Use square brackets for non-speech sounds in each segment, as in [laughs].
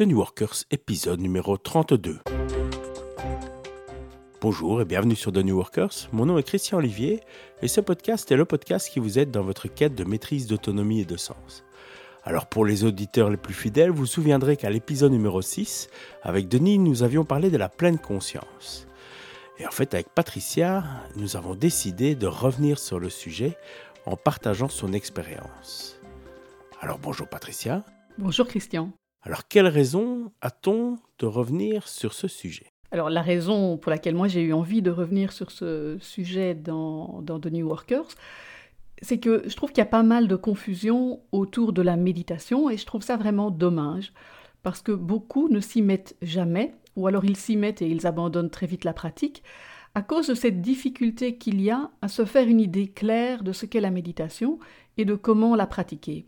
de New Workers, épisode numéro 32. Bonjour et bienvenue sur The New Workers. Mon nom est Christian Olivier et ce podcast est le podcast qui vous aide dans votre quête de maîtrise d'autonomie et de sens. Alors pour les auditeurs les plus fidèles, vous vous souviendrez qu'à l'épisode numéro 6, avec Denis, nous avions parlé de la pleine conscience. Et en fait, avec Patricia, nous avons décidé de revenir sur le sujet en partageant son expérience. Alors bonjour Patricia. Bonjour Christian. Alors quelle raison a-t-on de revenir sur ce sujet? Alors la raison pour laquelle moi j'ai eu envie de revenir sur ce sujet dans, dans The New Workers, c'est que je trouve qu'il y a pas mal de confusion autour de la méditation et je trouve ça vraiment dommage parce que beaucoup ne s'y mettent jamais ou alors ils s'y mettent et ils abandonnent très vite la pratique à cause de cette difficulté qu'il y a à se faire une idée claire de ce qu'est la méditation et de comment la pratiquer.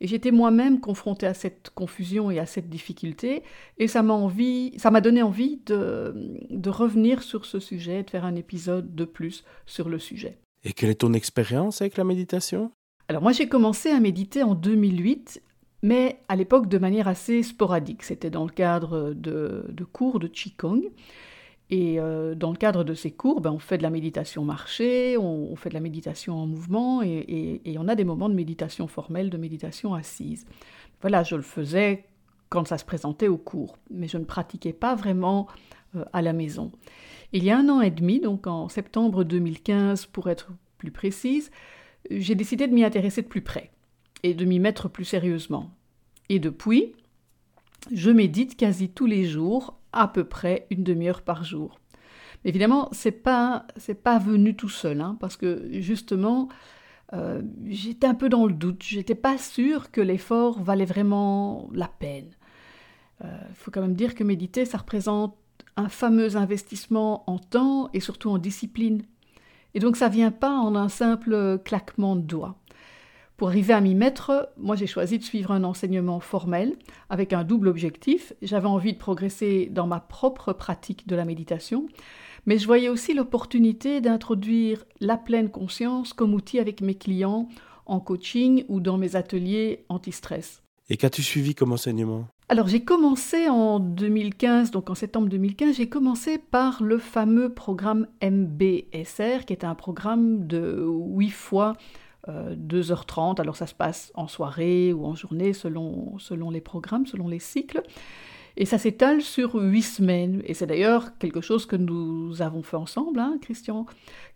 Et j'étais moi-même confrontée à cette confusion et à cette difficulté, et ça m'a envie, ça m'a donné envie de, de revenir sur ce sujet, de faire un épisode de plus sur le sujet. Et quelle est ton expérience avec la méditation? Alors moi j'ai commencé à méditer en 2008, mais à l'époque de manière assez sporadique. C'était dans le cadre de, de cours de Qigong. Et euh, dans le cadre de ces cours, ben, on fait de la méditation marché, on, fait de la méditation en mouvement, et, on a des moments de méditation formelle, de méditation assise. Voilà, je le faisais quand ça se présentait au cours, mais je ne pratiquais pas vraiment euh, à la maison. Il y a un an et demi, donc en septembre 2015 pour être plus précise, j'ai décidé de m'y intéresser de plus près et de m'y mettre plus sérieusement. Et depuis, je médite quasi tous les jours à peu près une demi-heure par jour. évidemment, c'est pas c'est pas venu tout seul, hein, parce que justement, euh, j'étais un peu dans le doute. J'étais pas sûre que l'effort valait vraiment la peine. Il euh, faut quand même dire que méditer, ça représente un fameux investissement en temps et surtout en discipline. Et donc ça vient pas en un simple claquement de doigts. Pour arriver à m'y mettre, moi j'ai choisi de suivre un enseignement formel avec un double objectif. J'avais envie de progresser dans ma propre pratique de la méditation, mais je voyais aussi l'opportunité d'introduire la pleine conscience comme outil avec mes clients en coaching ou dans mes ateliers anti-stress. Et qu'as-tu suivi comme enseignement? Alors j'ai commencé en 2015, donc en septembre 2015, j'ai commencé par le fameux programme MBSR, qui est un programme de 8 fois 2h30. Euh, Alors ça se passe en soirée ou en journée selon, selon les programmes, selon les cycles. Et ça s'étale sur huit semaines. Et c'est d'ailleurs quelque chose que nous avons fait ensemble, hein, Christian,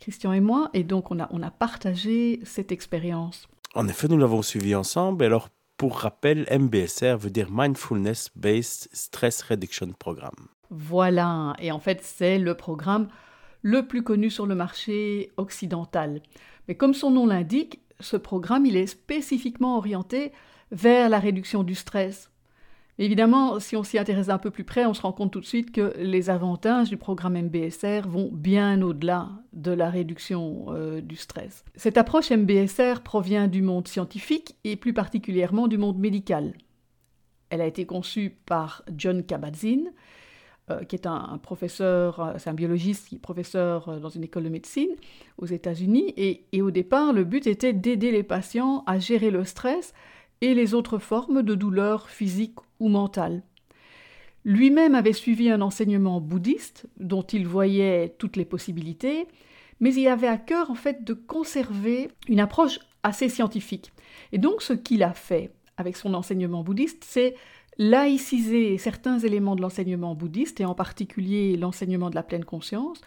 Christian et moi. Et donc on a, on a partagé cette expérience. En effet, nous l'avons suivi ensemble. Alors pour rappel, MBSR veut dire Mindfulness Based Stress Reduction Program. Voilà, et en fait c'est le programme le plus connu sur le marché occidental. Mais comme son nom l'indique, ce programme il est spécifiquement orienté vers la réduction du stress. évidemment, si on s'y intéresse un peu plus près, on se rend compte tout de suite que les avantages du programme MBSR vont bien au-delà de la réduction euh, du stress. Cette approche MBSR provient du monde scientifique et plus particulièrement du monde médical. Elle a été conçue par John Kabat-Zinn, qui est un, professeur, euh, c'est un biologiste qui est professeur euh, dans une école de médecine aux États-Unis. Et, et, au départ, le but était d'aider les patients à gérer le stress et les autres formes de douleurs physiques ou mentales. Lui-même avait suivi un enseignement bouddhiste dont il voyait toutes les possibilités, mais il avait à cœur en fait de conserver une approche assez scientifique. Et donc ce qu'il a fait avec son enseignement bouddhiste, c'est laïciser certains éléments de l'enseignement bouddhiste, et en particulier l'enseignement de la pleine conscience,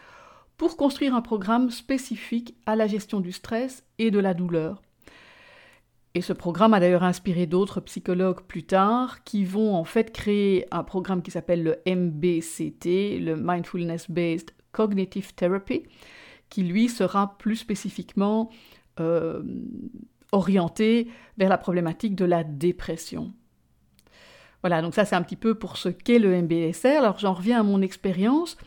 pour construire un programme spécifique à la gestion du stress et de la douleur. Et ce programme a d'ailleurs inspiré d'autres psychologues plus tard qui vont en fait créer un programme qui s'appelle le MBCT, le Mindfulness Based Cognitive Therapy, qui lui sera plus spécifiquement euh, orienté vers la problématique de la dépression. Voilà, donc ça c'est un petit peu pour ce qu'est le MBSR. Alors j'en reviens à mon expérience.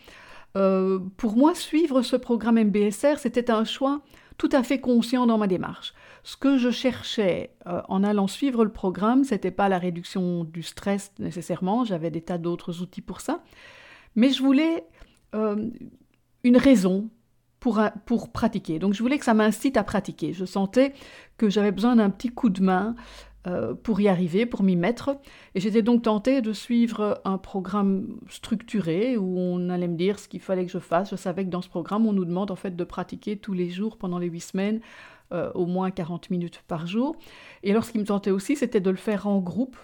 Euh, pour moi, suivre ce programme MBSR, c'était un choix tout à fait conscient dans ma démarche. Ce que je cherchais euh, en allant suivre le programme, c'était pas la réduction du stress nécessairement, j'avais des tas d'autres outils pour ça, mais je voulais euh, une raison pour, pour pratiquer. Donc je voulais que ça m'incite à pratiquer. Je sentais que j'avais besoin d'un petit coup de main euh, pour y arriver, pour m'y mettre. Et j'étais donc tentée de suivre un programme structuré où on allait me dire ce qu'il fallait que je fasse. Je savais que dans ce programme, on nous demande en fait de pratiquer tous les jours pendant les huit semaines euh, au moins 40 minutes par jour. Et alors ce qui me tentait aussi, c'était de le faire en groupe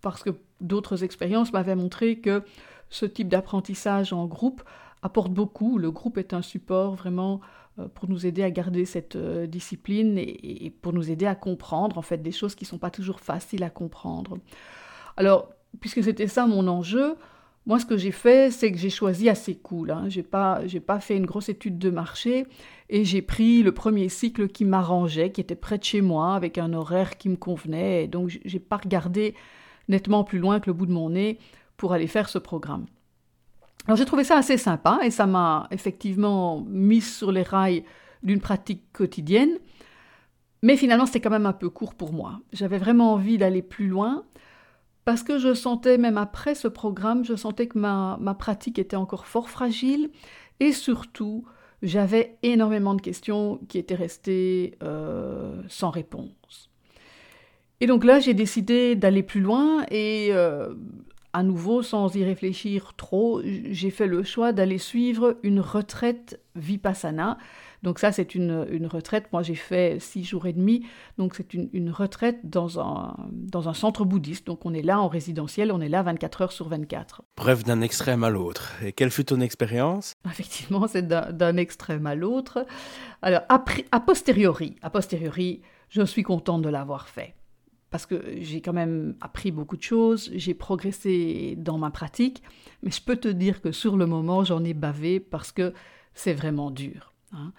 parce que d'autres expériences m'avaient montré que ce type d'apprentissage en groupe apporte beaucoup. Le groupe est un support vraiment euh, pour nous aider à garder cette euh, discipline et, pour nous aider à comprendre en fait des choses qui ne sont pas toujours faciles à comprendre. Alors, puisque c'était ça mon enjeu, moi ce que j'ai fait, c'est que j'ai choisi assez cool. Hein. Je n'ai pas, pas fait une grosse étude de marché et j'ai pris le premier cycle qui m'arrangeait, qui était près de chez moi, avec un horaire qui me convenait. Et donc, j'ai pas regardé nettement plus loin que le bout de mon nez pour aller faire ce programme. Alors j'ai trouvé ça assez sympa et ça m'a effectivement mis sur les rails d'une pratique quotidienne. Mais finalement, c'était quand même un peu court pour moi. J'avais vraiment envie d'aller plus loin parce que je sentais, même après ce programme, je sentais que ma, pratique était encore fort fragile et surtout, j'avais énormément de questions qui étaient restées euh, sans réponse. Et donc là, j'ai décidé d'aller plus loin et euh, à nouveau, sans y réfléchir trop, j'ai fait le choix d'aller suivre une retraite vipassana. Donc ça, c'est une, une, retraite. Moi, j'ai fait six jours et demi. Donc c'est une, une, retraite dans un, dans un centre bouddhiste. Donc on est là en résidentiel, on est là 24 heures sur 24. Bref, d'un extrême à l'autre. Et quelle fut ton expérience? [laughs] Effectivement, c'est d'un extrême à l'autre. Alors, a, a posteriori, a posteriori, je suis contente de l'avoir fait parce que j'ai quand même appris beaucoup de choses, j'ai progressé dans ma pratique, mais je peux te dire que sur le moment, j'en ai bavé parce que c'est vraiment dur. Hein.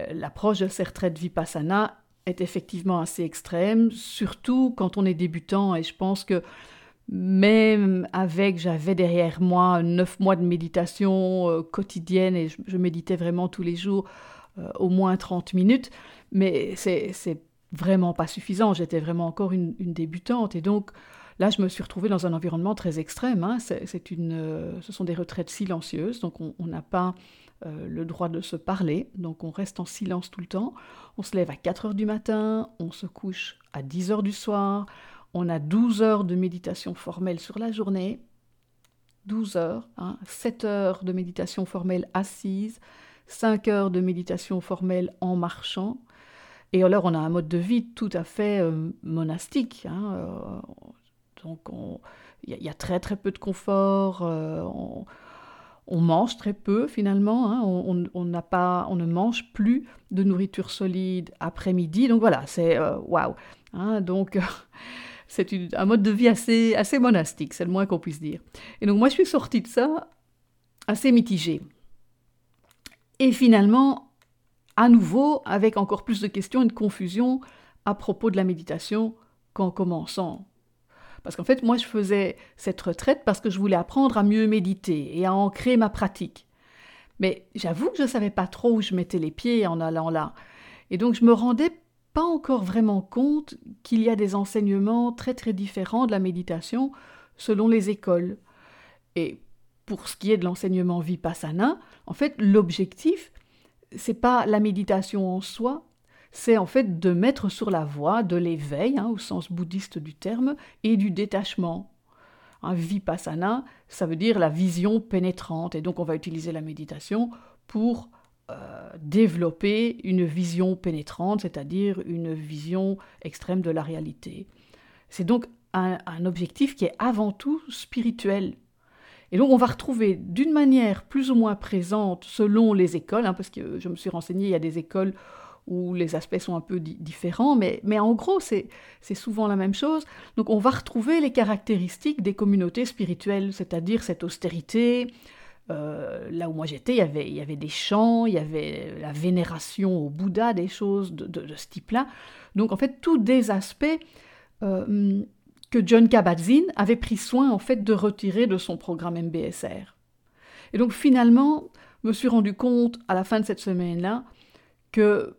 Euh, l'approche de ces retraites vipassana est effectivement assez extrême, surtout quand on est débutant, et je pense que même avec, j'avais derrière moi neuf mois de méditation euh, quotidienne, et je, méditais vraiment tous les jours, euh, au moins 30 minutes, mais c'est vraiment pas suffisant. J'étais vraiment encore une, débutante. Et donc, là, je me suis retrouvée dans un environnement très extrême. Hein. C'est une, euh, ce sont des retraites silencieuses, donc on n'a pas euh, le droit de se parler. Donc, on reste en silence tout le temps. On se lève à 4 heures du matin, on se couche à 10 heures du soir. On a 12 heures de méditation formelle sur la journée. 12 heures, hein, 7 heures de méditation formelle assise, 5 heures de méditation formelle en marchant, et alors, on a un mode de vie tout à fait euh, monastique. Hein, euh, donc, il y, a très très peu de confort. Euh, on, mange très peu finalement. Hein, on, pas, on ne mange plus de nourriture solide après-midi. Donc voilà, c'est waouh. Hein, donc [laughs] c'est un mode de vie assez monastique, c'est le moins qu'on puisse dire. Et donc moi, je suis sortie de ça assez mitigée. Et finalement, à nouveau avec encore plus de questions et de confusion à propos de la méditation qu'en commençant. Parce qu'en fait, moi, je faisais cette retraite parce que je voulais apprendre à mieux méditer et à ancrer ma pratique. Mais j'avoue que je ne savais pas trop où je mettais les pieds en allant là. Et donc, je me rendais pas encore vraiment compte qu'il y a des enseignements très très différents de la méditation selon les écoles. Et pour ce qui est de l'enseignement vipassana, en fait, l'objectif, c'est pas la méditation en soi, c'est en fait de mettre sur la voie de l'éveil, hein, au sens bouddhiste du terme, et du détachement. Un vipassana, ça veut dire la vision pénétrante, et donc on va utiliser la méditation pour euh, développer une vision pénétrante, c'est-à-dire une vision extrême de la réalité. C'est donc un objectif qui est avant tout spirituel, et donc on va retrouver d'une manière plus ou moins présente selon les écoles, hein, parce que je me suis renseignée, il y a des écoles où les aspects sont un peu différents, mais, mais en gros c'est souvent la même chose. Donc on va retrouver les caractéristiques des communautés spirituelles, c'est-à-dire cette austérité. Euh, là où moi j'étais, il y, avait, il y avait des chants, il y avait la vénération au Bouddha, des choses de, de, ce type-là. Donc en fait, tous des aspects euh, que John Kabat-Zinn avait pris soin en fait de retirer de son programme MBSR. Et donc finalement, je me suis rendu compte à la fin de cette semaine-là que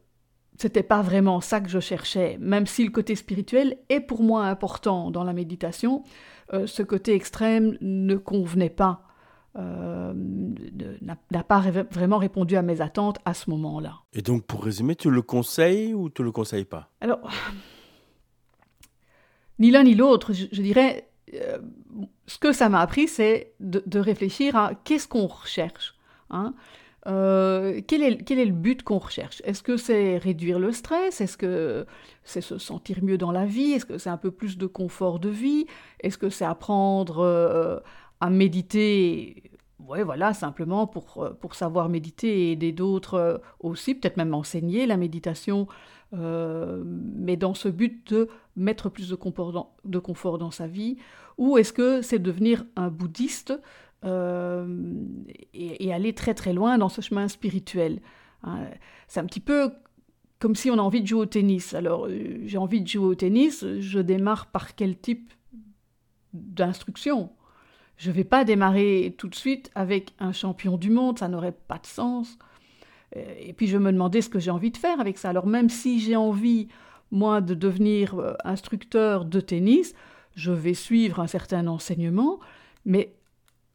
c'était pas vraiment ça que je cherchais, même si le côté spirituel est pour moi important dans la méditation, euh, ce côté extrême ne convenait pas, euh, n'a pas vraiment répondu à mes attentes à ce moment-là. Et donc pour résumer, tu le conseilles ou tu le conseilles pas? Alors ni l'un ni l'autre. Je, dirais, euh, ce que ça m'a appris, c'est de, réfléchir à qu'est-ce qu'on recherche. Hein. Euh, quel, est, quel, est, le but qu'on recherche? Est-ce que c'est réduire le stress? Est-ce que c'est se sentir mieux dans la vie? Est-ce que c'est un peu plus de confort de vie? Est-ce que c'est apprendre euh, à méditer? Ouais, voilà, simplement pour, pour savoir méditer et aider d'autres aussi, peut-être même enseigner la méditation mais dans ce but de mettre plus de confort dans, sa vie Ou est-ce que c'est devenir un bouddhiste euh, et, aller très très loin dans ce chemin spirituel hein? C'est un petit peu comme si on a envie de jouer au tennis. Alors, euh, j'ai envie de jouer au tennis, je démarre par quel type d'instruction? Je ne vais pas démarrer tout de suite avec un champion du monde, ça n'aurait pas de sens. Euh, et puis je me demandais ce que j'ai envie de faire avec ça. Alors même si j'ai envie, moi, de devenir euh, instructeur de tennis, je vais suivre un certain enseignement, mais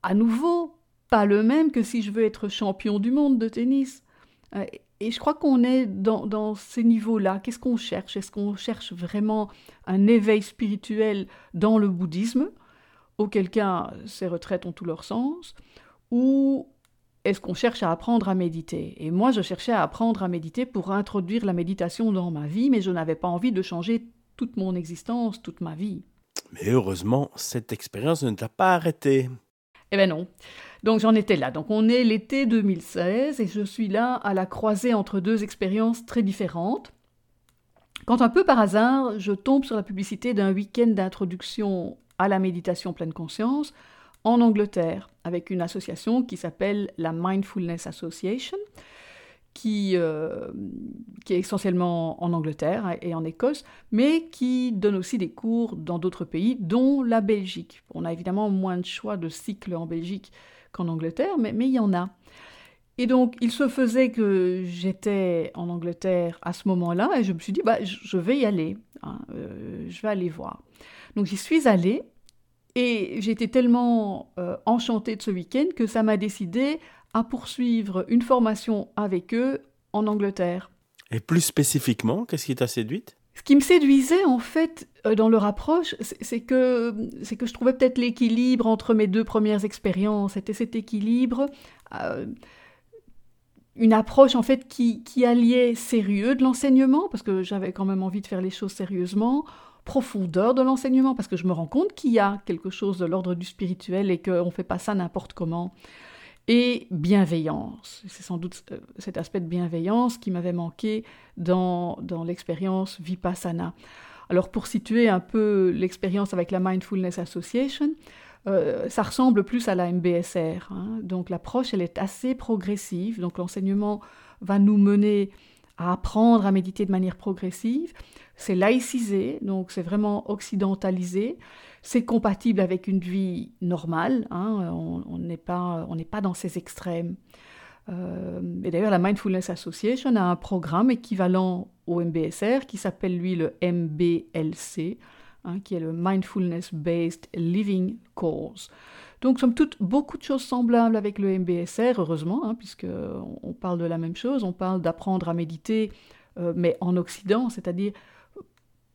à nouveau, pas le même que si je veux être champion du monde de tennis. Euh, et je crois qu'on est dans, ces niveaux-là. Qu'est-ce qu'on cherche? Est-ce qu'on cherche vraiment un éveil spirituel dans le bouddhisme, auquel cas ces retraites ont tout leur sens, ou est-ce qu'on cherche à apprendre à méditer? Et moi, je cherchais à apprendre à méditer pour introduire la méditation dans ma vie, mais je n'avais pas envie de changer toute mon existence, toute ma vie. Mais heureusement, cette expérience ne t'a pas arrêté. Eh bien non. Donc j'en étais là. Donc on est l'été 2016 et je suis là à la croisée entre deux expériences très différentes. Quand un peu par hasard, je tombe sur la publicité d'un week-end d'introduction à la méditation pleine conscience en Angleterre avec une association qui s'appelle la Mindfulness Association, qui, euh, qui, est essentiellement en Angleterre et en Écosse, mais qui donne aussi des cours dans d'autres pays, dont la Belgique. On a évidemment moins de choix de cycles en Belgique qu'en Angleterre, mais, mais il y en a. Et donc, il se faisait que j'étais en Angleterre à ce moment-là, et je me suis dit, bah, je vais y aller, hein, euh, je vais aller voir. Donc, j'y suis allée, et j'étais tellement euh, enchantée de ce week-end que ça m'a décidé à poursuivre une formation avec eux en Angleterre. Et plus spécifiquement, qu'est-ce qui t'a séduite? Ce qui me séduisait en fait euh, dans leur approche, c'est que, c'est que je trouvais peut-être l'équilibre entre mes deux premières expériences. C'était cet équilibre, euh, une approche en fait qui, qui alliait sérieux de l'enseignement, parce que j'avais quand même envie de faire les choses sérieusement, profondeur de l'enseignement, parce que je me rends compte qu'il y a quelque chose de l'ordre du spirituel et qu'on ne fait pas ça n'importe comment. Et bienveillance. C'est sans doute euh, cet aspect de bienveillance qui m'avait manqué dans, dans l'expérience Vipassana. Alors pour situer un peu l'expérience avec la Mindfulness Association, euh, ça ressemble plus à la MBSR. Hein. Donc l'approche, elle est assez progressive. Donc l'enseignement va nous mener à apprendre à méditer de manière progressive. C'est laïcisé, donc c'est vraiment occidentalisé. C'est compatible avec une vie normale. Hein, on n'est pas, pas dans ces extrêmes. Euh, et d'ailleurs, la Mindfulness Association a un programme équivalent au MBSR qui s'appelle lui le MBLC, hein, qui est le Mindfulness Based Living Course. Donc, somme toute, beaucoup de choses semblables avec le MBSR, heureusement, hein, puisqu'on on parle de la même chose. On parle d'apprendre à méditer, euh, mais en Occident, c'est-à-dire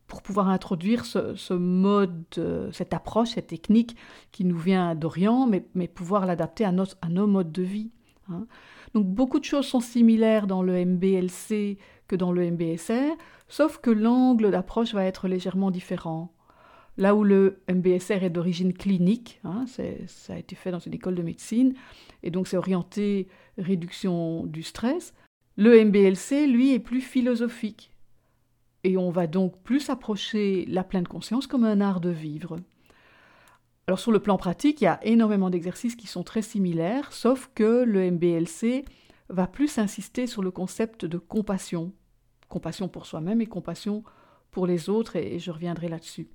pour pouvoir introduire ce, mode, euh, cette approche, cette technique qui nous vient d'Orient, mais, pouvoir l'adapter à, à, nos modes de vie. Hein. Donc beaucoup de choses sont similaires dans le MBLC que dans le MBSR, sauf que l'angle d'approche va être légèrement différent. Là où le MBSR est d'origine clinique, hein, ça a été fait dans une école de médecine, et donc c'est orienté réduction du stress, le MBLC, lui, est plus philosophique. Et on va donc plus approcher la pleine conscience comme un art de vivre. Alors sur le plan pratique, il y a énormément d'exercices qui sont très similaires, sauf que le MBLC va plus insister sur le concept de compassion. Compassion pour soi-même et compassion pour les autres, et je reviendrai là-dessus.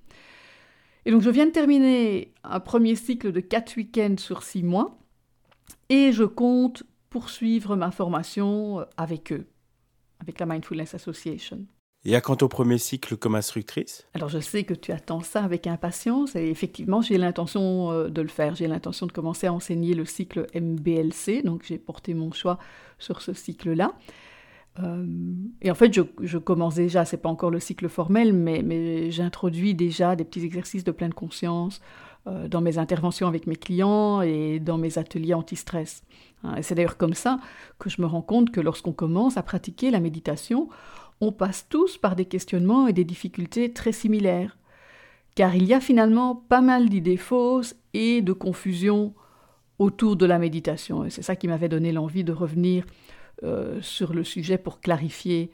Et donc je viens de terminer un premier cycle de quatre week-ends sur six mois, et je compte poursuivre ma formation avec eux, avec la Mindfulness Association. Et à quant au premier cycle comme instructrice? Alors je sais que tu attends ça avec impatience et effectivement j'ai l'intention euh, de le faire. J'ai l'intention de commencer à enseigner le cycle MBLC, donc j'ai porté mon choix sur ce cycle-là. Euh, et en fait, je, commence déjà, c'est pas encore le cycle formel, mais, j'introduis déjà des petits exercices de pleine conscience euh, dans mes interventions avec mes clients et dans mes ateliers anti-stress. Hein, c'est d'ailleurs comme ça que je me rends compte que lorsqu'on commence à pratiquer la méditation, on passe tous par des questionnements et des difficultés très similaires. Car il y a finalement pas mal d'idées fausses et de confusion autour de la méditation. Et c'est ça qui m'avait donné l'envie de revenir euh, sur le sujet pour clarifier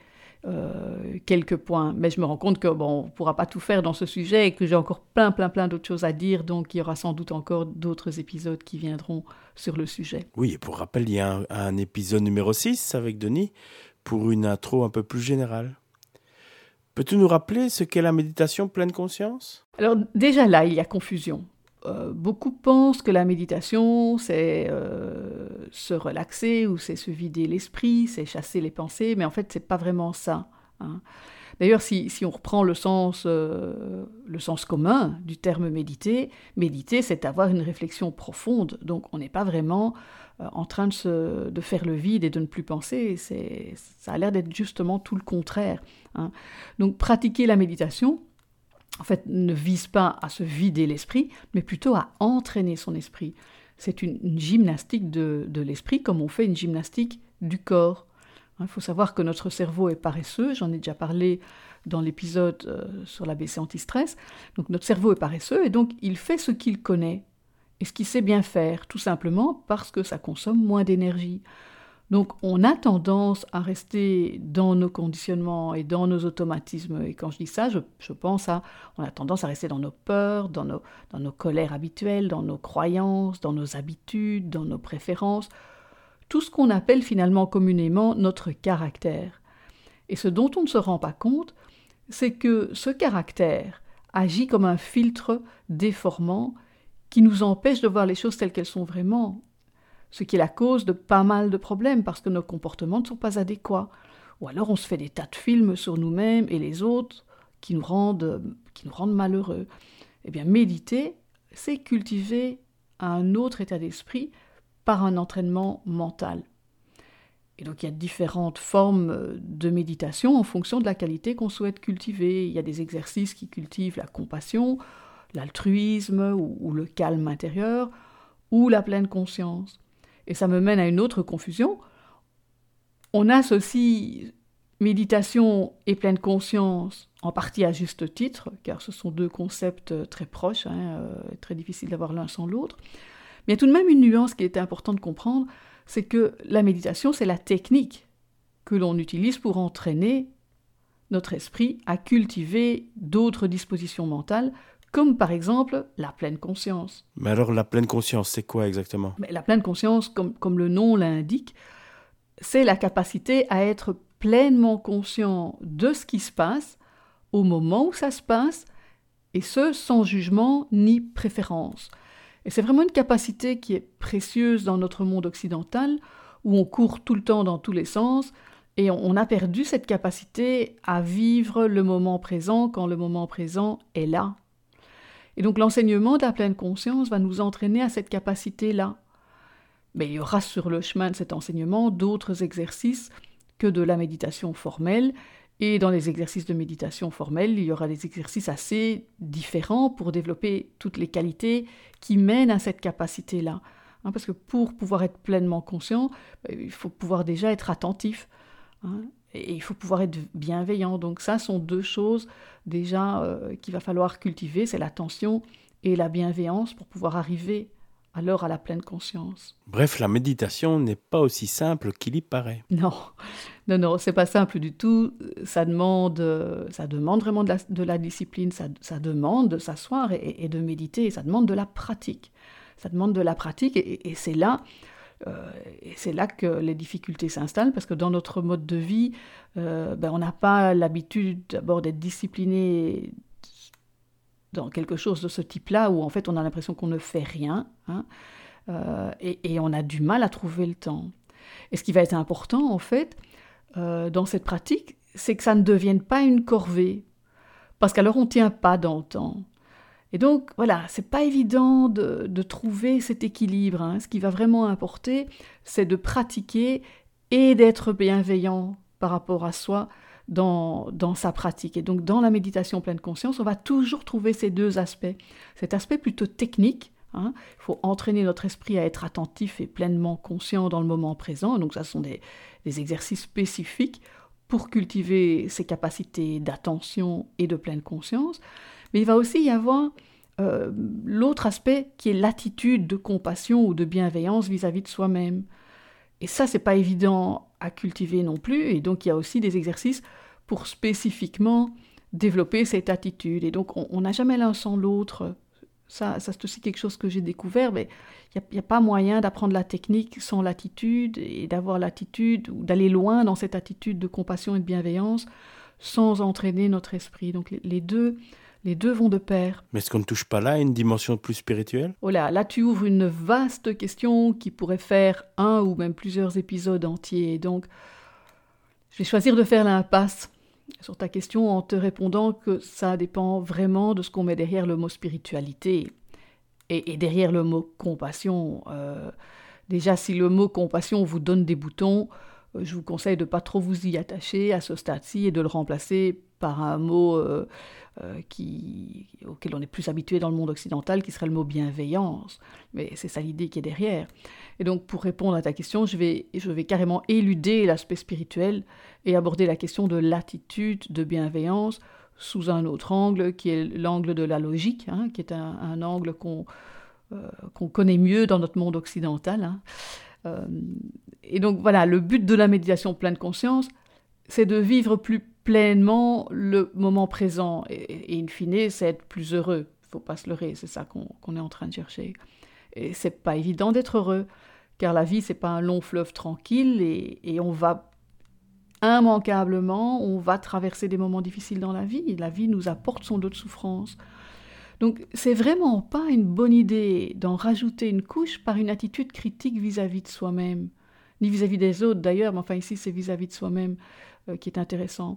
euh, quelques points. Mais je me rends compte que bon, on ne pourra pas tout faire dans ce sujet et que j'ai encore plein, plein, plein d'autres choses à dire. Donc il y aura sans doute encore d'autres épisodes qui viendront sur le sujet. Oui, et pour rappel, il y a un, épisode numéro 6 avec Denis pour une intro un peu plus générale. Peux-tu nous rappeler ce qu'est la méditation pleine conscience? Alors déjà là, il y a confusion. Euh, beaucoup pensent que la méditation, c'est euh, se relaxer ou c'est se vider l'esprit, c'est chasser les pensées, mais en fait, c'est pas vraiment ça. Hein. D'ailleurs, si, on reprend le sens, euh, le sens commun du terme méditer, méditer, c'est avoir une réflexion profonde. Donc, on n'est pas vraiment en train de, de, faire le vide et de ne plus penser. Ça a l'air d'être justement tout le contraire. Hein. Donc, pratiquer la méditation, en fait, ne vise pas à se vider l'esprit, mais plutôt à entraîner son esprit. C'est une, gymnastique de, l'esprit comme on fait une gymnastique du corps. Il faut savoir que notre cerveau est paresseux, j'en ai déjà parlé dans l'épisode euh, sur l'ABC anti-stress. Donc notre cerveau est paresseux et donc il fait ce qu'il connaît et ce qu'il sait bien faire, tout simplement parce que ça consomme moins d'énergie. Donc on a tendance à rester dans nos conditionnements et dans nos automatismes. Et quand je dis ça, je, pense à, on a tendance à rester dans nos peurs, dans nos, dans nos colères habituelles, dans nos croyances, dans nos habitudes, dans nos préférences, tout ce qu'on appelle finalement communément notre caractère. Et ce dont on ne se rend pas compte, c'est que ce caractère agit comme un filtre déformant qui nous empêche de voir les choses telles qu'elles sont vraiment ce qui est la cause de pas mal de problèmes parce que nos comportements ne sont pas adéquats. Ou alors on se fait des tas de films sur nous-mêmes et les autres qui nous rendent, malheureux. Eh bien, méditer, c'est cultiver un autre état d'esprit par un entraînement mental. Et donc il y a différentes formes de méditation en fonction de la qualité qu'on souhaite cultiver. Il y a des exercices qui cultivent la compassion, l'altruisme ou, le calme intérieur, ou la pleine conscience. Et ça me mène à une autre confusion. On associe méditation et pleine conscience en partie à juste titre, car ce sont deux concepts très proches, hein, euh, très difficiles d'avoir l'un sans l'autre. Mais il y a tout de même une nuance qui est importante de comprendre, c'est que la méditation, c'est la technique que l'on utilise pour entraîner notre esprit à cultiver d'autres dispositions mentales comme par exemple la pleine conscience. Mais alors la pleine conscience, c'est quoi exactement? Mais La pleine conscience, comme, comme le nom l'indique, c'est la capacité à être pleinement conscient de ce qui se passe au moment où ça se passe, et ce sans jugement ni préférence. Et c'est vraiment une capacité qui est précieuse dans notre monde occidental, où on court tout le temps dans tous les sens, et on a perdu cette capacité à vivre le moment présent quand le moment présent est là, et donc l'enseignement de la pleine conscience va nous entraîner à cette capacité-là. Mais il y aura sur le chemin de cet enseignement d'autres exercices que de la méditation formelle. Et dans les exercices de méditation formelle, il y aura des exercices assez différents pour développer toutes les qualités qui mènent à cette capacité-là. Hein, parce que pour pouvoir être pleinement conscient, ben, il faut pouvoir déjà être attentif. Hein. Et il faut pouvoir être bienveillant. Donc ça sont deux choses déjà euh, qu'il va falloir cultiver, c'est l'attention et la bienveillance pour pouvoir arriver alors à la pleine conscience. Bref, la méditation n'est pas aussi simple qu'il y paraît. [laughs] Non, non, non, c'est pas simple du tout. Ça demande, ça demande vraiment de la, discipline, ça, demande de s'asseoir et, de méditer, ça demande de la pratique. Ça demande de la pratique et c'est là euh, et c'est là que les difficultés s'installent, parce que dans notre mode de vie, euh, ben, on n'a pas l'habitude d'abord d'être discipliné dans quelque chose de ce type-là, où en fait on a l'impression qu'on ne fait rien, hein, euh, et, on a du mal à trouver le temps. Et ce qui va être important, en fait, dans cette pratique, c'est que ça ne devienne pas une corvée, parce qu'alors on ne tient pas dans le temps. Et donc, voilà, c'est pas évident de, trouver cet équilibre. Hein. Ce qui va vraiment importer, c'est de pratiquer et d'être bienveillant par rapport à soi dans, sa pratique. Et donc dans la méditation pleine conscience, on va toujours trouver ces deux aspects. Cet aspect plutôt technique, hein. il faut entraîner notre esprit à être attentif et pleinement conscient dans le moment présent. Donc ça sont des, des exercices spécifiques pour cultiver ses capacités d'attention et de pleine conscience. Mais il va aussi y avoir euh, l'autre aspect qui est l'attitude de compassion ou de bienveillance vis-à-vis de soi-même. Et ça, c'est pas évident à cultiver non plus. Et donc, il y a aussi des exercices pour spécifiquement développer cette attitude. Et donc, on n'a jamais l'un sans l'autre. Ça, c'est aussi quelque chose que j'ai découvert, mais il n'y a, pas moyen d'apprendre la technique sans l'attitude et d'avoir l'attitude ou d'aller loin dans cette attitude de compassion et de bienveillance sans entraîner notre esprit. Donc les deux les deux vont de pair. Mais est-ce qu'on ne touche pas là à une dimension plus spirituelle? Oh là, là tu ouvres une vaste question qui pourrait faire un ou même plusieurs épisodes entiers. Donc, je vais choisir de faire l'impasse sur ta question en te répondant que ça dépend vraiment de ce qu'on met derrière le mot spiritualité et, derrière le mot compassion. Euh, déjà, si le mot compassion vous donne des boutons, euh, je vous conseille de ne pas trop vous y attacher à ce stade-ci et de le remplacer par un mot euh, euh, qui, auquel on est plus habitué dans le monde occidental, qui serait le mot bienveillance. Mais c'est ça l'idée qui est derrière. Et donc, pour répondre à ta question, je vais, je vais carrément éluder l'aspect spirituel et aborder la question de l'attitude de bienveillance sous un autre angle, qui est l'angle de la logique, hein, qui est un, angle qu'on euh, qu'on connaît mieux dans notre monde occidental. Hein. et donc voilà, le but de la méditation pleine conscience, c'est de vivre plus pleinement le moment présent. Et, in fine, c'est être plus heureux. Il faut pas se leurrer, c'est ça qu'on est en train de chercher. Et c'est pas évident d'être heureux, car la vie, c'est pas un long fleuve tranquille et, on va immanquablement, on va traverser des moments difficiles dans la vie. La vie nous apporte son lot de souffrance. Donc, c'est vraiment pas une bonne idée d'en rajouter une couche par une attitude critique vis-à-vis de soi-même, ni vis-à-vis des autres d'ailleurs, mais enfin ici c'est vis-à-vis de soi-même. Euh, qui est intéressant.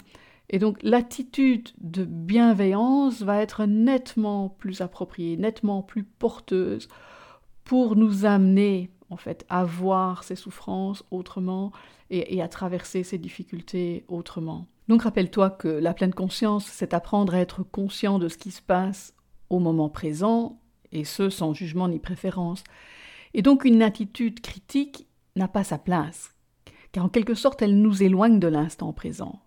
Et donc l'attitude de bienveillance va être nettement plus appropriée, nettement plus porteuse pour nous amener en fait à voir ces souffrances autrement et, à traverser ces difficultés autrement. Donc rappelle-toi que la pleine conscience, c'est apprendre à être conscient de ce qui se passe au moment présent, et ce sans jugement ni préférence. Et donc une attitude critique n'a pas sa place, car en quelque sorte elle nous éloigne de l'instant présent.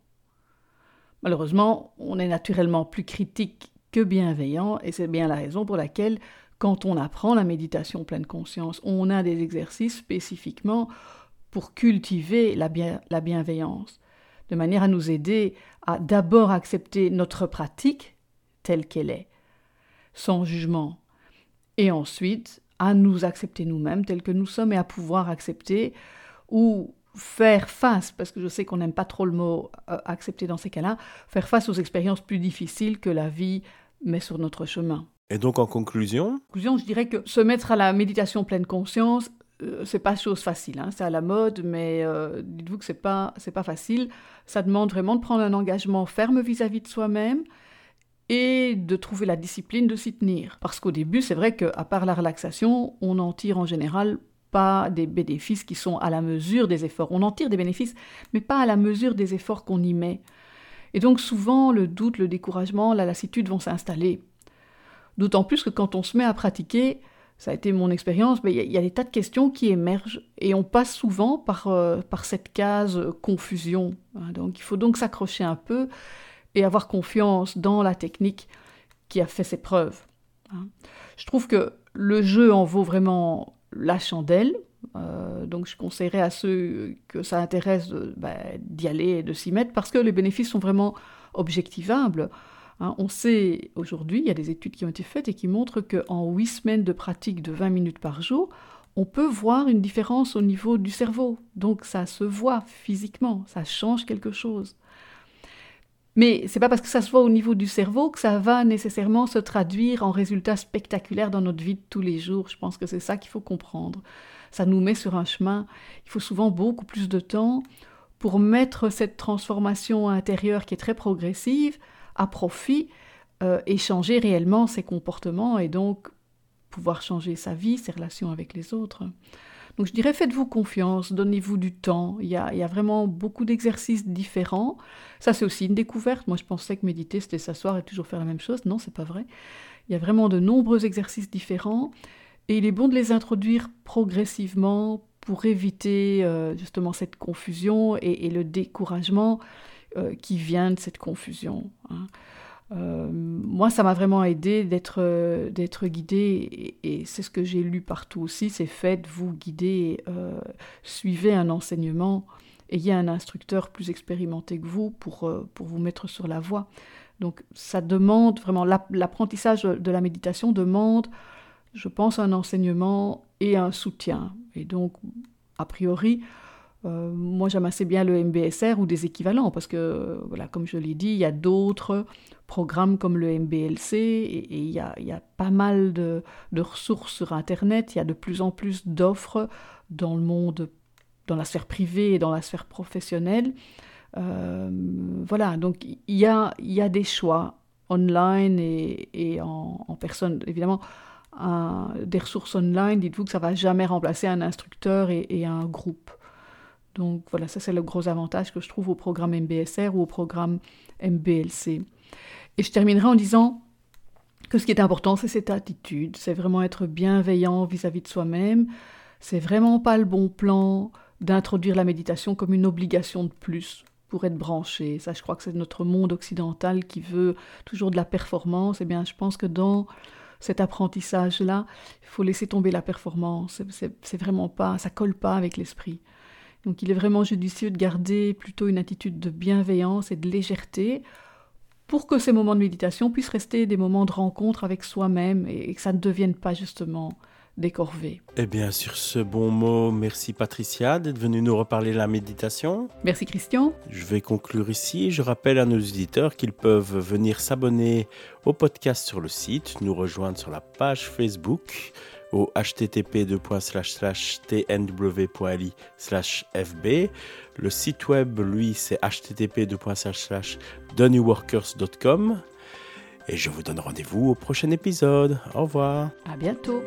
Malheureusement, on est naturellement plus critique que bienveillant, et c'est bien la raison pour laquelle, quand on apprend la méditation pleine conscience, on a des exercices spécifiquement pour cultiver la, la bienveillance, de manière à nous aider à d'abord accepter notre pratique telle qu'elle est, sans jugement, et ensuite à nous accepter nous-mêmes tels que nous sommes et à pouvoir accepter ou faire face, parce que je sais qu'on n'aime pas trop le mot euh, accepter dans ces cas-là, faire face aux expériences plus difficiles que la vie met sur notre chemin. Et donc en conclusion? Conclusion, je dirais que se mettre à la méditation pleine conscience, euh, c'est pas chose facile. Hein. C'est à la mode, mais euh, dites-vous que c'est pas c'est pas facile. Ça demande vraiment de prendre un engagement ferme vis-à-vis de soi-même et de trouver la discipline de s'y tenir. Parce qu'au début, c'est vrai qu'à part la relaxation, on en tire en général pas des bénéfices qui sont à la mesure des efforts. On en tire des bénéfices, mais pas à la mesure des efforts qu'on y met. Et donc souvent, le doute, le découragement, la lassitude vont s'installer. D'autant plus que quand on se met à pratiquer, ça a été mon expérience, mais il y, a des tas de questions qui émergent et on passe souvent par, euh, par cette case confusion. Hein. donc il faut donc s'accrocher un peu et avoir confiance dans la technique qui a fait ses preuves. Hein. Je trouve que le jeu en vaut vraiment la chandelle. Euh, donc je conseillerais à ceux que ça intéresse ben, d'y aller et de s'y mettre parce que les bénéfices sont vraiment objectivables. Hein. on sait aujourd'hui, il y a des études qui ont été faites et qui montrent qu'en 8 semaines de pratique de 20 minutes par jour, on peut voir une différence au niveau du cerveau. Donc ça se voit physiquement, ça change quelque chose. Mais c'est pas parce que ça se voit au niveau du cerveau que ça va nécessairement se traduire en résultats spectaculaires dans notre vie de tous les jours. Je pense que c'est ça qu'il faut comprendre. Ça nous met sur un chemin. Il faut souvent beaucoup plus de temps pour mettre cette transformation intérieure qui est très progressive à profit euh, et changer réellement ses comportements et donc pouvoir changer sa vie, ses relations avec les autres. Donc je dirais faites-vous confiance, donnez-vous du temps. Il y a, vraiment beaucoup d'exercices différents. Ça c'est aussi une découverte. Moi je pensais que méditer c'était s'asseoir et toujours faire la même chose. Non, c'est pas vrai. Il y a vraiment de nombreux exercices différents et il est bon de les introduire progressivement pour éviter euh, justement cette confusion et, le découragement euh, qui vient de cette confusion. Hein. Euh, moi, ça m'a vraiment aidé d'être d'être guidé et, c'est ce que j'ai lu partout aussi, c'est faites-vous guider, suivez un enseignement, ayez un instructeur plus expérimenté que vous pour, pour vous mettre sur la voie. Donc ça demande vraiment, l'apprentissage de la méditation demande, je pense, un enseignement et un soutien. Et donc, a priori, euh, moi j'aime assez bien le MBSR ou des équivalents parce que, voilà, comme je l'ai dit, il y a d'autres programmes comme le MBLC et, il, y a, pas mal de, ressources sur Internet, il y a de plus en plus d'offres dans le monde, dans la sphère privée et dans la sphère professionnelle. Euh, voilà, donc il y a, des choix online et, en, personne. Évidemment, des ressources online, dites-vous que ça va jamais remplacer un instructeur et, un groupe. Donc voilà, ça c'est le gros avantage que je trouve au programme MBSR ou au programme MBLC. Et je terminerai en disant que ce qui est important, c'est cette attitude, c'est vraiment être bienveillant vis-à-vis -vis de soi-même. C'est vraiment pas le bon plan d'introduire la méditation comme une obligation de plus pour être branché. Ça, je crois que c'est notre monde occidental qui veut toujours de la performance. Eh bien, je pense que dans cet apprentissage-là, il faut laisser tomber la performance. C'est vraiment pas, ça colle pas avec l'esprit. Donc, il est vraiment judicieux de garder plutôt une attitude de bienveillance et de légèreté pour que ces moments de méditation puissent rester des moments de rencontre avec soi-même et que ça ne devienne pas justement décorvé. Eh bien, sur ce bon mot, merci Patricia d'être venue nous reparler de la méditation. Merci Christian. Je vais conclure ici. Je rappelle à nos auditeurs qu'ils peuvent venir s'abonner au podcast sur le site, nous rejoindre sur la page Facebook au http://tnw.li fb. Le site web, lui, c'est http://thenewworkers.com. Et je vous donne rendez-vous au prochain épisode. Au revoir. À bientôt.